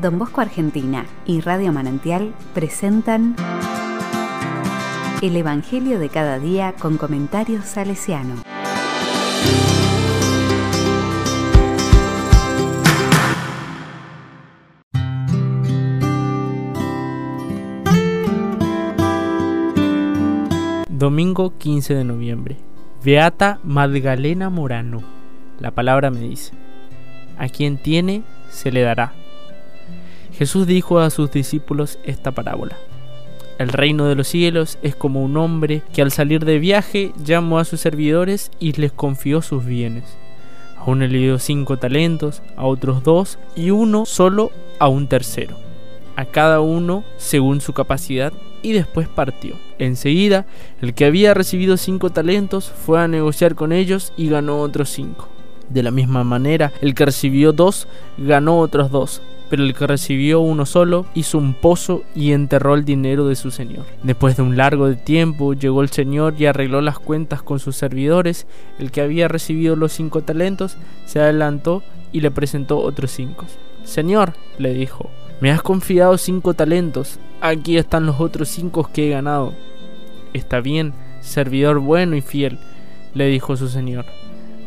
Don Bosco Argentina y Radio Manantial presentan El Evangelio de cada día con comentarios salesiano. Domingo 15 de noviembre. Beata Magdalena Morano. La palabra me dice, a quien tiene, se le dará. Jesús dijo a sus discípulos esta parábola. El reino de los cielos es como un hombre que al salir de viaje llamó a sus servidores y les confió sus bienes. A uno le dio cinco talentos, a otros dos y uno solo a un tercero. A cada uno según su capacidad y después partió. Enseguida, el que había recibido cinco talentos fue a negociar con ellos y ganó otros cinco. De la misma manera, el que recibió dos ganó otros dos, pero el que recibió uno solo hizo un pozo y enterró el dinero de su señor. Después de un largo tiempo llegó el señor y arregló las cuentas con sus servidores. El que había recibido los cinco talentos se adelantó y le presentó otros cinco. Señor, le dijo, me has confiado cinco talentos, aquí están los otros cinco que he ganado. Está bien, servidor bueno y fiel, le dijo su señor.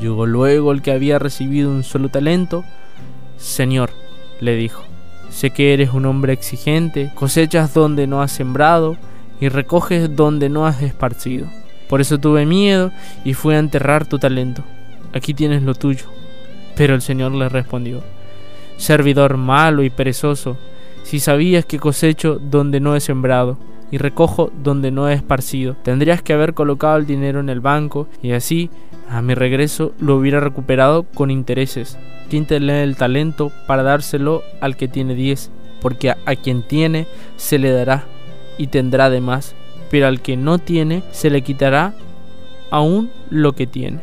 Llegó luego el que había recibido un solo talento. Señor, le dijo, sé que eres un hombre exigente, cosechas donde no has sembrado y recoges donde no has esparcido. Por eso tuve miedo y fui a enterrar tu talento. Aquí tienes lo tuyo. Pero el Señor le respondió, servidor malo y perezoso, si sabías que cosecho donde no he sembrado y recojo donde no he esparcido, tendrías que haber colocado el dinero en el banco y así, a mi regreso, lo hubiera recuperado con intereses. Quíntele el talento para dárselo al que tiene diez, porque a, a quien tiene se le dará y tendrá de más, pero al que no tiene se le quitará aún lo que tiene.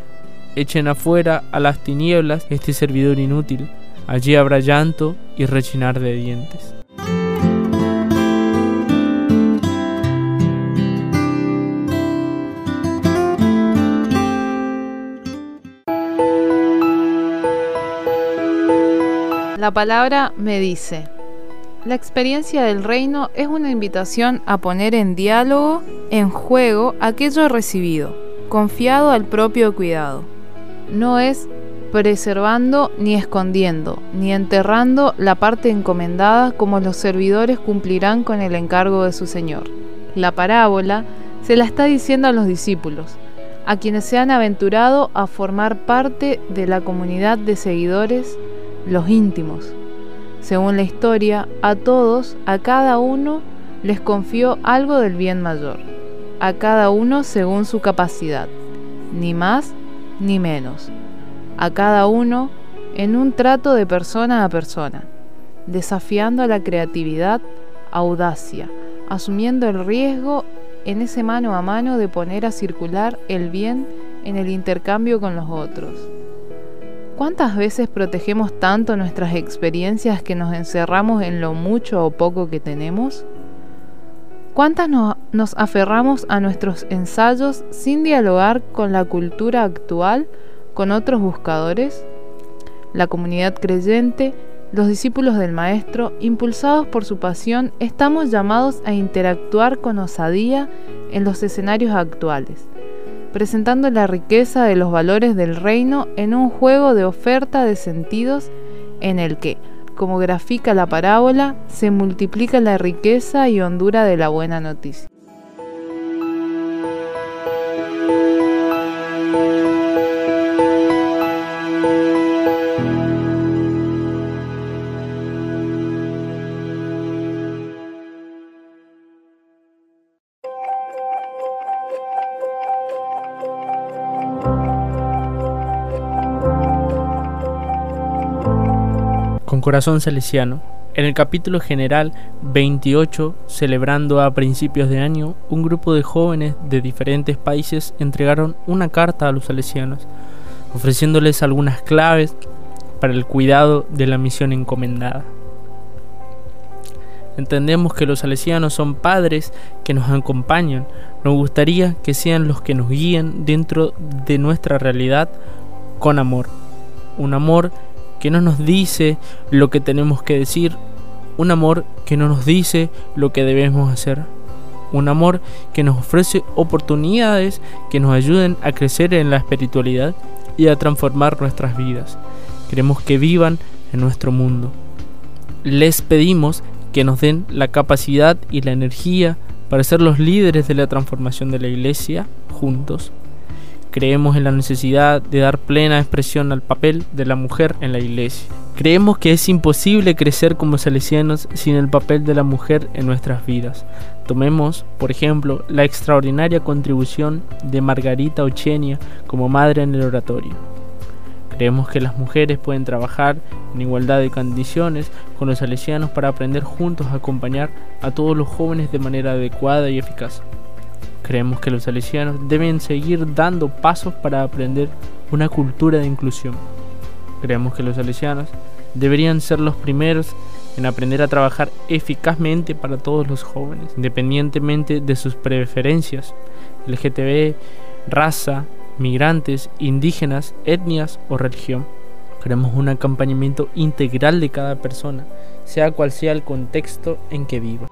Echen afuera a las tinieblas este servidor inútil Allí habrá llanto y rechinar de dientes. La palabra me dice, la experiencia del reino es una invitación a poner en diálogo, en juego, aquello recibido, confiado al propio cuidado. No es preservando ni escondiendo, ni enterrando la parte encomendada como los servidores cumplirán con el encargo de su Señor. La parábola se la está diciendo a los discípulos, a quienes se han aventurado a formar parte de la comunidad de seguidores, los íntimos. Según la historia, a todos, a cada uno, les confió algo del bien mayor, a cada uno según su capacidad, ni más ni menos a cada uno en un trato de persona a persona, desafiando la creatividad, audacia, asumiendo el riesgo en ese mano a mano de poner a circular el bien en el intercambio con los otros. ¿Cuántas veces protegemos tanto nuestras experiencias que nos encerramos en lo mucho o poco que tenemos? ¿Cuántas nos aferramos a nuestros ensayos sin dialogar con la cultura actual con otros buscadores, la comunidad creyente, los discípulos del Maestro, impulsados por su pasión, estamos llamados a interactuar con osadía en los escenarios actuales, presentando la riqueza de los valores del reino en un juego de oferta de sentidos en el que, como grafica la parábola, se multiplica la riqueza y hondura de la buena noticia. Corazón salesiano, En el capítulo general 28, celebrando a principios de año, un grupo de jóvenes de diferentes países entregaron una carta a los salesianos, ofreciéndoles algunas claves para el cuidado de la misión encomendada. Entendemos que los salesianos son padres que nos acompañan. Nos gustaría que sean los que nos guíen dentro de nuestra realidad con amor. Un amor que no nos dice lo que tenemos que decir, un amor que no nos dice lo que debemos hacer, un amor que nos ofrece oportunidades que nos ayuden a crecer en la espiritualidad y a transformar nuestras vidas. Queremos que vivan en nuestro mundo. Les pedimos que nos den la capacidad y la energía para ser los líderes de la transformación de la iglesia juntos. Creemos en la necesidad de dar plena expresión al papel de la mujer en la iglesia. Creemos que es imposible crecer como salesianos sin el papel de la mujer en nuestras vidas. Tomemos, por ejemplo, la extraordinaria contribución de Margarita Ochenia como madre en el oratorio. Creemos que las mujeres pueden trabajar en igualdad de condiciones con los salesianos para aprender juntos a acompañar a todos los jóvenes de manera adecuada y eficaz. Creemos que los salesianos deben seguir dando pasos para aprender una cultura de inclusión. Creemos que los salesianos deberían ser los primeros en aprender a trabajar eficazmente para todos los jóvenes, independientemente de sus preferencias, LGTB, raza, migrantes, indígenas, etnias o religión. Queremos un acompañamiento integral de cada persona, sea cual sea el contexto en que viva.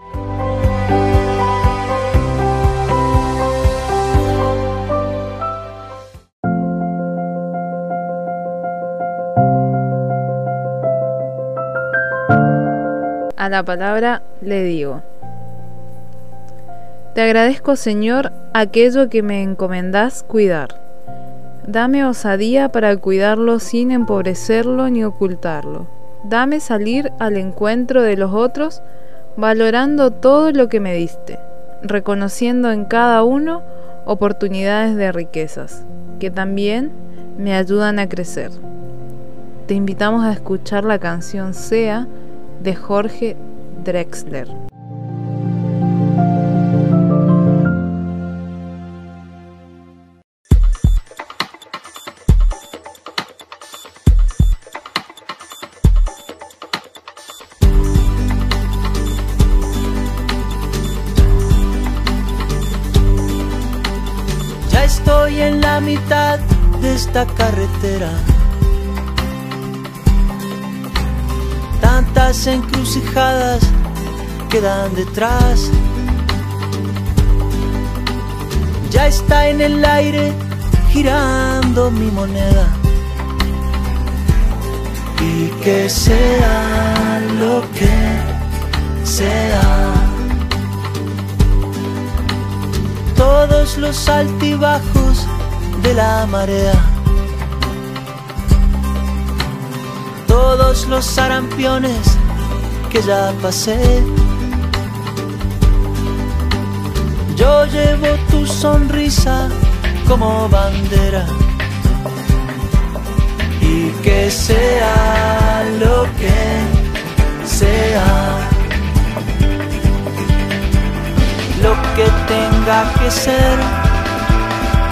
A la palabra le digo. Te agradezco, Señor, aquello que me encomendás cuidar. Dame osadía para cuidarlo sin empobrecerlo ni ocultarlo. Dame salir al encuentro de los otros, valorando todo lo que me diste, reconociendo en cada uno oportunidades de riquezas, que también me ayudan a crecer. Te invitamos a escuchar la canción Sea de Jorge Drexler. Ya estoy en la mitad de esta carretera. Encrucijadas quedan detrás. Ya está en el aire girando mi moneda. Y que sea lo que sea. Todos los altibajos de la marea. Los sarampiones que ya pasé. Yo llevo tu sonrisa como bandera. Y que sea lo que sea. Lo que tenga que ser,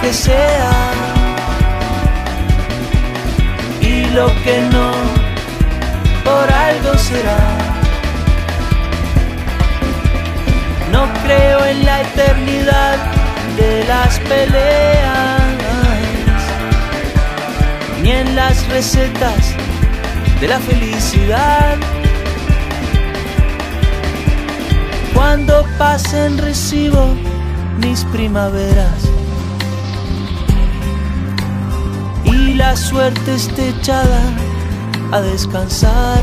que sea. Y lo que no, algo será. No creo en la eternidad de las peleas, ni en las recetas de la felicidad. Cuando pasen recibo mis primaveras y la suerte esté echada a descansar.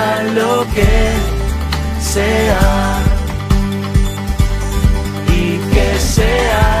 lo que sea y que sea